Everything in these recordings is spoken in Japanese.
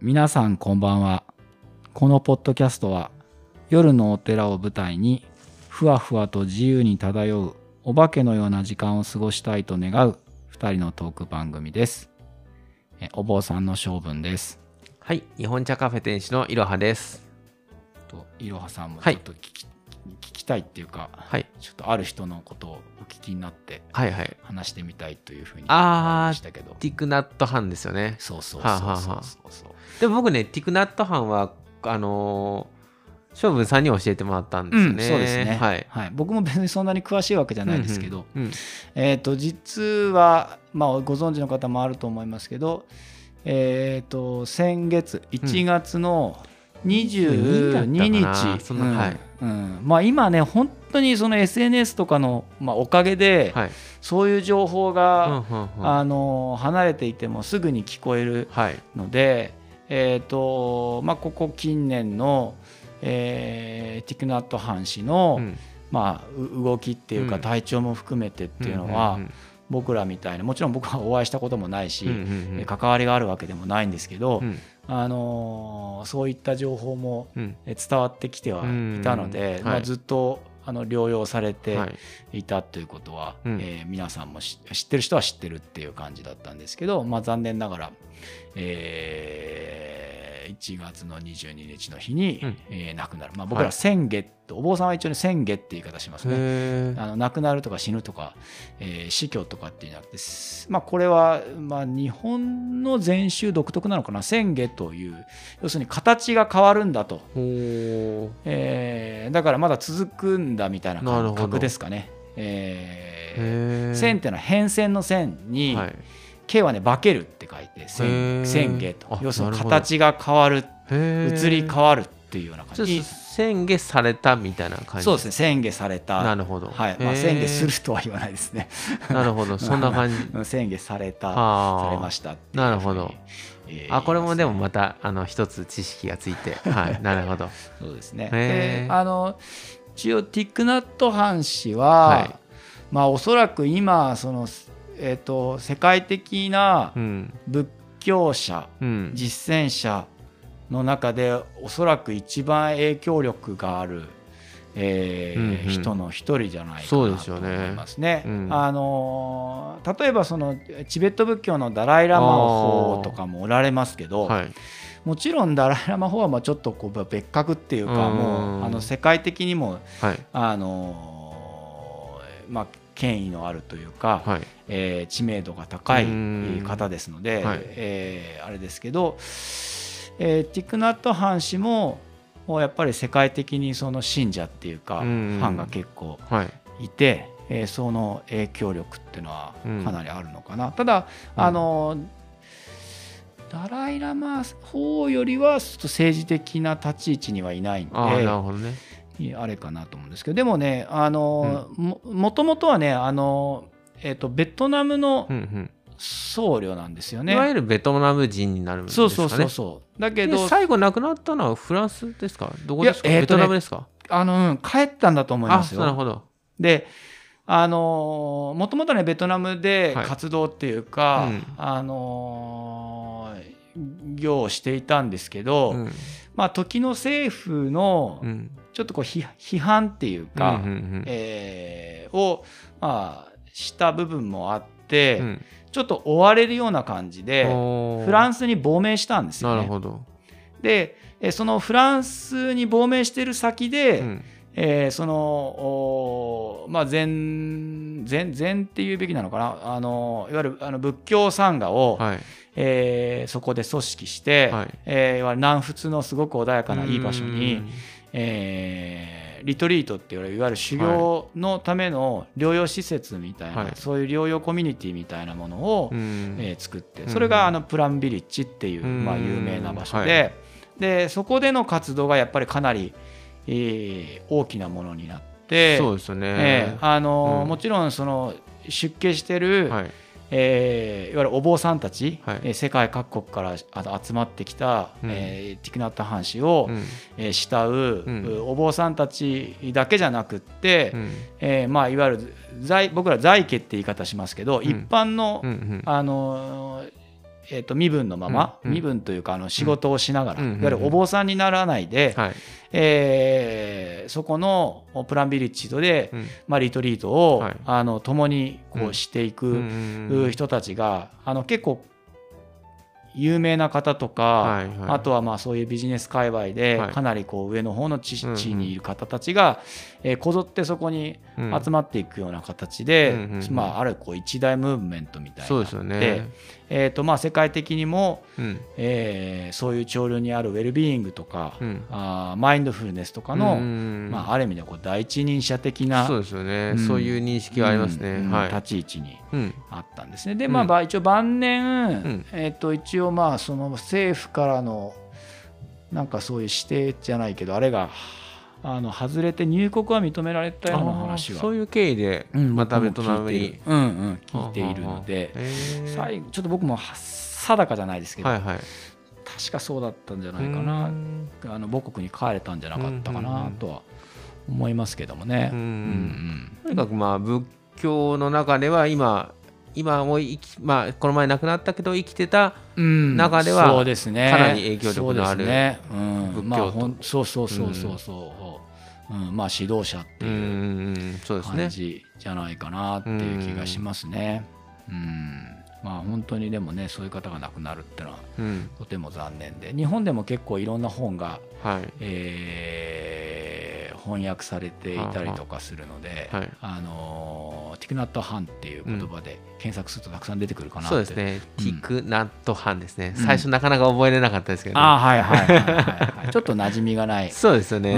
皆さんこんばんは。このポッドキャストは夜のお寺を舞台にふわふわと自由に漂うお化けのような時間を過ごしたいと願う2人のトーク番組です。えお坊さんの性分です。はい、日本茶カフェ店主のいろはです。といろはさんもちはいょっと聞き,、聞きたいっていうかはい、ちょっとある人のことをお聞きになってはい、はい。話してみたいというふうに思いましたけど。ティクナットハンですよね。そうそうはあはあそうそう。はあそうそうでも僕ね、ティクナットハンは、あのー、勝負さんに教えてもらったんですよね。そうですね、はい。はい、僕も別にそんなに詳しいわけじゃないですけど、うんうん。えー、と実は、まあ、ご存知の方もあると思いますけど、えー、と先月1月の22日、うん。はい。うん。まあ、今ね本当にその SNS とかの、まあ、おかげで、はい。そういう情報うんが、うんうん。あの離れていてもすぐに聞こえるはい。ので、えーとまあ、ここ近年の、えーティクナット・ハン氏の、うん。まあ、う動きっていうかうん。体調も含めてっていうのは、うん僕らみたいなもちろん僕はお会いしたこともないし、関わりがあるわけでもないんですけど、うん。あのーそういった情報も伝わってきてはいたので、まあ、ずっとあの療養されてはい。いたということは、うん。えー皆さんも知知ってる人は知ってるっていう感じだったんですけど、まあ、残念ながら、えー1月の22日の日に、うん。えー亡くなる、まあ、僕らはい。先月と、お坊さんは一応ね先月って言い方しますね。あの亡くなるとか死ぬとか、えー死去とかっていうんじゃなくて、すまあ、これは、まあ、日本の禅宗独特なのかな千下という要するに形が変わるんだと、えーだからまだ続くんだみたいな感覚ですかね。えー線っていうのは変遷の線に、はい形はね化けるって書いてへ線ー。線下と。あ要するに形が変わる移り変わるっていうような感じ。宣言されたみたいな感じ。そうですね。宣下された。なるほど。はい。まあ、宣言するとは言わないですね。なるほど。そんな感じ。うん。宣言された。はあ。されましたなるほど。えーあこれもでもまたあの一つ知識がついてはい。なるほど。そうですね。へー。であの一応ティックナットハン氏は、はい。まあおそらく今その、えー、と世界的なうん。仏教者、うん。実践者の中でおそらく一番影響力がある、えーうんうん。人の一人じゃないかそうなと思ですよねいますね。うんあのー例えばそのチベット仏教のダライ・ラマ法とかもおられますけど、はい。もちろんダライ・ラマ法はまあちょっとこう別格っていうかうん。もうあの世界的にもはい。あのーまあ権威のあるというか、はい。えー知名度が高いうん。方ですので、はい。えーあれですけど、えーティクナット・ハン氏もやっぱり世界的にその信者っていうか、うんファンが結構はい。いて、えーその影響力っていうのはうん。かなりあるのかな。ただうん。あのダライ・ラマ法よりはちょっと政治的な立ち位置にはいないんでなるほどねあれかなと思うんですけどでもねあの、ももともとはねあの、えー、とベトナムのうんうん。僧侶なんですよね。いわゆるベトナム人になるんですかね。そうそうそうそう。だけでど最後亡くなったのはフランスですか？どこですか？えーとねトナムですか？あの、うん帰ったんだと思いますよ。あなるほど。であのもともとねベトナムではい。活動っていうか、うん。あの業をしていたんですけど、うん。まあ時の政府のうんちょっとこう批批判っていうか、うんうんうん。えーをまあした部分もあって、うん。ちょっと追われるような感じでフランススに亡命したんですよね。なるほど。でえーそのフランスに亡命してる先で、うん。えーそのまあ禅禅禅っていうべきなのかな？あのいわゆるあの仏教参加を、はい。えーそこで組織して、はい。えーいわゆる南仏のすごく穏やかないい場所うにん、えーリトリートっていわゆる修行のための療養施設みたいな、はい。そういう療養コミュニティみたいなものを、うん。えー作ってうん。それがあのプランビリッジっていう、うん。まあ、有名な場所で,、はい。でそこでの活動がやっぱりかなり、えー大きなものになってそうですよね。えーあのうん。もちろんその出家してる、はいえーいわゆるお坊さんたち、はい。えー世界各国からあ集まってきた、うん。えーティクナッタ・ハン氏を、うん。えー慕う、うん。お坊さんたちだけじゃなくって、うん。えーまあ、いわゆる在僕ら在家って言い方しますけど、ん。一般の、あのーえー、と身分のまま、うんうん。身分というかあの仕事をしながら、うんうんうん。いわゆるお坊さんにならないで、はい。えーそこのプランビリッジで、うん。まあ、リトリートを、はい。あの共にこうしていく、人たちがあの結構有名な方とか、はいはい。あとはまあそういうビジネス界隈ではい。かなりこう上の方の地位にいる方たちが、えーこぞってそこにうん。集まっていくような形で、まあ、あるこう一大ムーブメントみたいなそうですよね。で。えーとまあ、世界的にも、うん。えーそういう潮流にあるウェルビーイングとか、うん。あーマインドフルネスとかの、うんまあ、ある意味でこう第一人者的なそうですよね、うん。そういう認識はありますね。うん。はい。立ち位置にうん。あったんですね。で、うん。まあば、一応晩年、ん。えっと一応まあその政府からのなんかそういう指定じゃないけどあれがあの外れて入国は認められたような話は。そういう経緯で、うんまたベトナムに聞いてる。うんうん聞いているので最後ちょっと僕もは定かじゃないですけど、はいはい。確かそうだったんじゃないかな。うん。あの母国に帰れたんじゃなかったかなんとは思いますけどもね。とにかくまあ仏教の中では今今も生き、まあ、この前亡くなったけど生きてたうん。中ではそうですね。かなり影響力のある仏教と。そうそうそうそうそう、うん。まあ指導者ってうんういう。感じじゃないかなっていう気がしますね。うん。まあ本当にでもねそういう方が亡くなるっていうのはうん。とても残念で。日本でも結構いろんな本が、はい。えー翻訳されていたりとかするので、はい。あのティクナット・ハンっていう言葉で検索するとたくさん出てくるかなって、そうですね、うん。ティクナットハンですね、うん。最初なかなか覚えれなかったですけど、ね。ああはいはいはいはい、はい、ちょっと馴染みがない、そうですよね、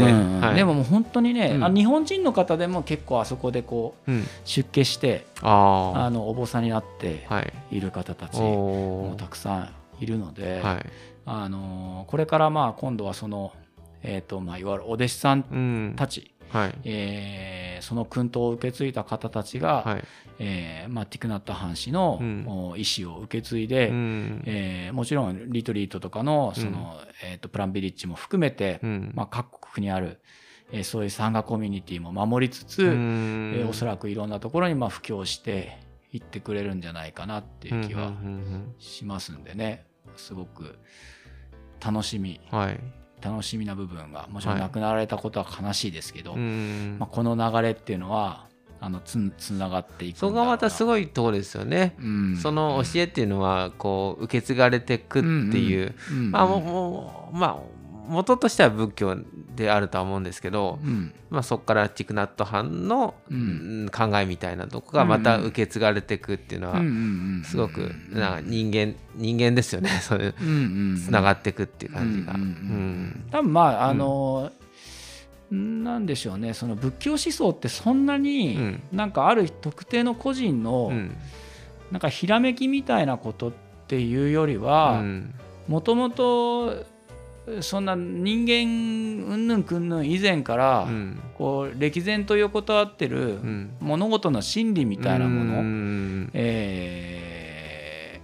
でももう本当にね、うん。あ日本人の方でも結構あそこでこううん、出家してああのお坊さんになってい。いる方たちもおたくさんいるので、はい。あのこれからまあ今度はその、えーとまあ、いわゆるお弟子さんうん。たち、はい。えーその訓導を受け継いだ方たちが、はい。えーまあ、ティクナット・ハン氏の、うん。お意思を受け継いで、うん。えーもちろんリトリートとかのその、えー、とプランビリッジも含めて、うん。まあ、各国にある、えーそういう産ガコミュニティも守りつつ、うん。えーおそらくいろんなところにまあ布教していってくれるんじゃないかなっていう気はうんうんしますんでね。すごく楽しみ。うんはい楽しみな部分がもちろんはい。亡くなられたことは悲しいですけど、うん。まあ、この流れっていうのはあのつつながっていくそこがまたすい、ごいところですよね、うん。その教えっていうのはこう受け継がれていくっていう、うん。うん。まあもうまあ元としては仏教であるとは思うんですけど、うん。まあ、そこからティクナット藩の、考えみたいなとこがまた受け継がれていくっていうのはすごくなんか人間人間ですよね。そういうつながっていくっていう感じが。多分まああの、なんでしょうね。その仏教思想ってそんなに、うん。なんかある特定の個人の、うん。なんかひらめきみたいなことっていうよりうはん。もともとそんな人間うんぬんくんぬん以前から、うん。こう歴然と横たわってるうん。物事の真理みたいなもの、うん。え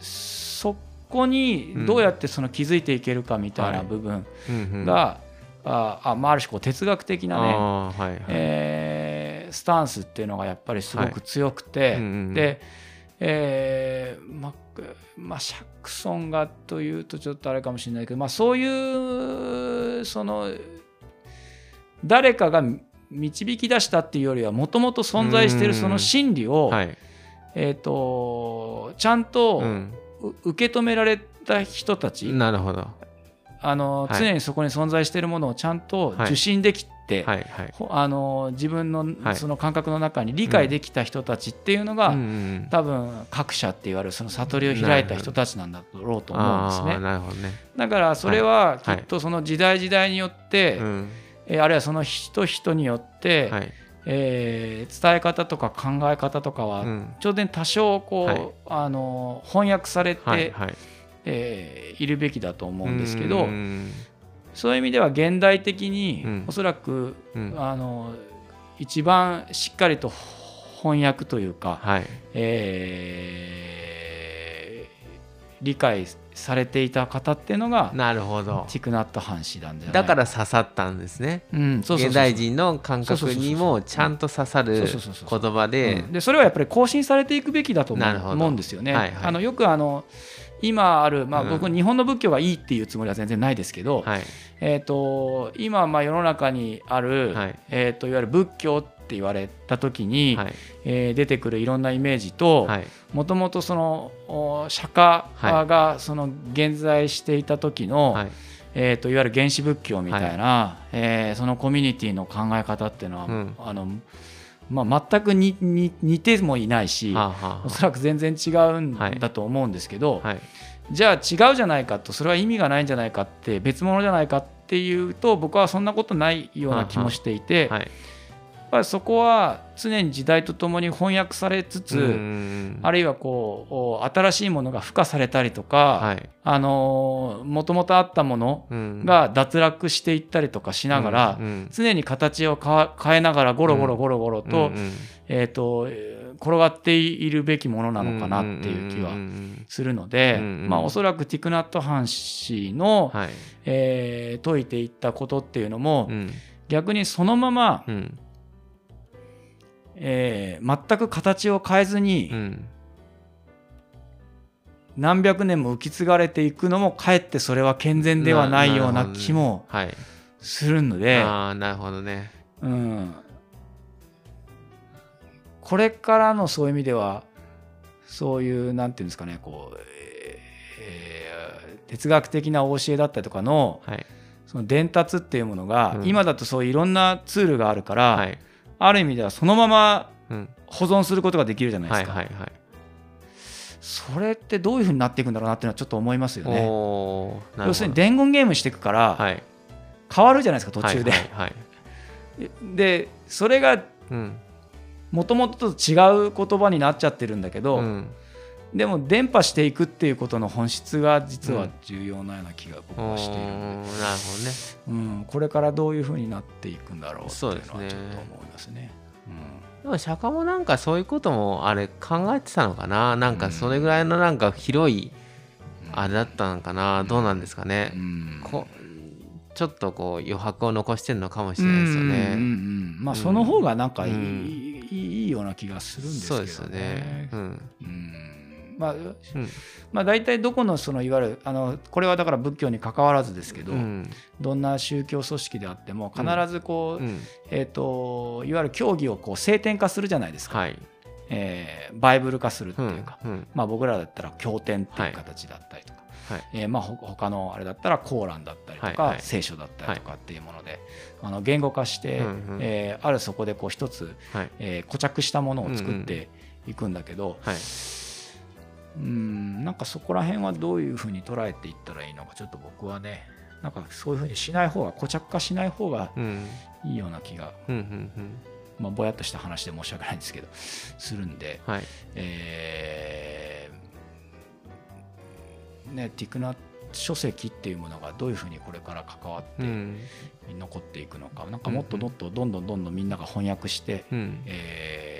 ーそこにどうやってその気づいていけるかみたいな部分うんが、ああまあ、ある種こう哲学的なね、はいはい。えースタンスっていうのがやっぱりすごく強くて、で、えーままあ、シャクソンがというとちょっとあれかもしれないけど、まあ、そういうその誰かが導き出したっていうよりはもともと存在しているその真理を、はい。えー、とちゃんとうん。う受け止められた人たち、なるほど。あのはい。常にそこに存在しているものをちゃんとはい。受信できて、はいはい。ほあの自分のはい。その感覚の中に理解できた人たちっていうのが、うんうん多分各社って言われるその悟りを開いた人たちなんだろうと思うんですね。なるほどね。だからそれはきはい。っとその時代時代によって、うん。えーあるいはその人人によって、はい。えー伝え方とか考え方とかは、うん。ちょうど多少こう、はい。あの翻訳されて、はいはい。えーいるべきだと思うんですけど、うんそういう意味では現代的に、うん。おそらくうん。あの一番しっかりと翻訳というか、はい。えー理解されていた方っていうのがなるほど。ティクナット・ハン氏なんじゃないだから刺さったんですね。うん、現代人の感覚にもちゃんと刺さる言葉で。それはやっぱり更新されていくべきだと思うんですよね。はいはい。あのよくあの、今ある、まあ、うん。僕日本の仏教がいいっていうつもりは全然ないですけど、はい。えー、と今まあ世の中にある、はい。えー、といわゆる仏教って言われた時に、はい。えー出てくるいろんなイメージとはい。もともとそのお釈迦がその現在していた時の、はい。えー、といわゆる原始仏教みたいな、えーそのコミュニティの考え方っていうのは、うん。あのまあ、全くにに似てもいないし、はあはおそらく全然違うんはいだと思うんですけど、あはい。じゃあ違うじゃないかとそれは意味がないんじゃないかって別物じゃないかっていうと僕はそんなことないような気もしていて、はい。やっぱりそこは常に時代とともに翻訳されつつ、うんあるいはこうお新しいものが付加されたりとか、はい。あのもともとあったものうん。が脱落していったりとかしながら、常に形をか変えながらゴロゴロゴロゴロと,、えーとえー転がっているべきものなのかなっていう気はするので、まあ、おそらくティクナット・ハン氏の、はい。えー説いていったことっていうのも、うん。逆にそのまま、うんえー全く形を変えずに、うん。何百年も受け継がれていくのもかえってそれは健全ではないような気もはい。するので、ああなるほどね。うん、これからのそういう意味ではそういうなんていうんですかねこう、えーえー哲学的な教えだったりとかのはい。その伝達っていうものが、うん。今だとそういういろんなツールがあるから、はいある意味ではそのままうん。保存することができるじゃないですか、はいはいはい。それってどういうふうになっていくんだろうなっていうのはちょっと思いますよね。要するに伝言ゲームしていくからはい。変わるじゃないですか途中で。はいはいはい。でそれがうん。もともとと違う言葉になっちゃってるんだけど、うんでも伝播していくっていうことの本質が実は重要なような気が僕はしているので、なるほどね。うん、これからどういうふうになっていくんだろうっていうのはちょっと思いますね。でも釈迦もなんかそういうこともあれ考えてたのかな。なんかそれぐらいのなんか広いうんあれだったのかな。どうなんですかね。うん。こちょっとこう余白を残してるのかもしれないですようんうんうね。ん。まあその方がなんかいい,、うん。いいような気がするんですけどね。そうですよね。うん。うんまあ、うん。まあ大体どこのそのいわゆるあのこれはだから仏教に関わらずですけど、うん。どんな宗教組織であっても必ずこう、うん。えー、といわゆる教義をこう聖典化するじゃないですか、はい。えーバイブル化するってういうん。か、うん。まあ、僕らだったら経典っていう形だったりとか、はい。えーまあ、ほ他のあれだったらコーランだったりとか、はいはい。聖書だったりとかっていうもので、あの言語化して、うんうん。えーあるそこでこう一つ、はい。えー固着したものを作っていくんだけど、はい。うんなんかそこら辺はどういうふうに捉えていったらいいのかちょっと僕はねなんかそういうふうにしない方が固着化しない方がうん。いいような気が、うんうんうん。まあ、ぼやっとした話で申し訳ないんですけどするんで、はい。えーね、ティクナ書籍っていうものがどういうふうにこれから関わってうん。残っていくのか、なんかもっともっとどんどんどんどんみんなが翻訳して、うん。えー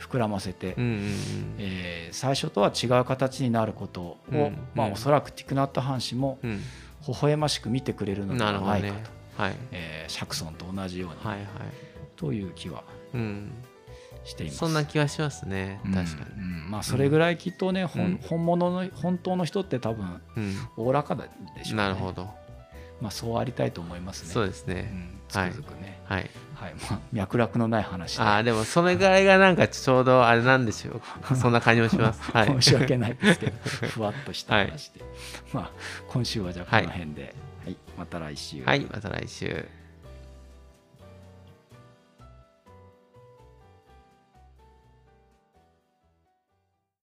膨らませて、うんうんえー最初とは違う形になることを、うんまあ、うんおそらくティクナット・ハン氏もうん微笑ましく見てくれるのではないかと、。はいえーシャクソンと同じように、はいはい。という気はうん。しています。そんな気はしますね。確かに。うんうんまあそれぐらいきっとね、ほんうん本物の本当の人って多分うん。おおらかでしょうね。なるほど。まあそうありたいと思いますね。そうですね。うん、つくづくね。はい。はい、まあ脈絡のない話でああ、でもそれぐらいがなんかちょうどあれなんでしょう。そんな感じもします。はい。申し訳ないですけど、ふわっとした話で。まあ今週はじゃあこの辺で、はい、また来週。はい、また来週。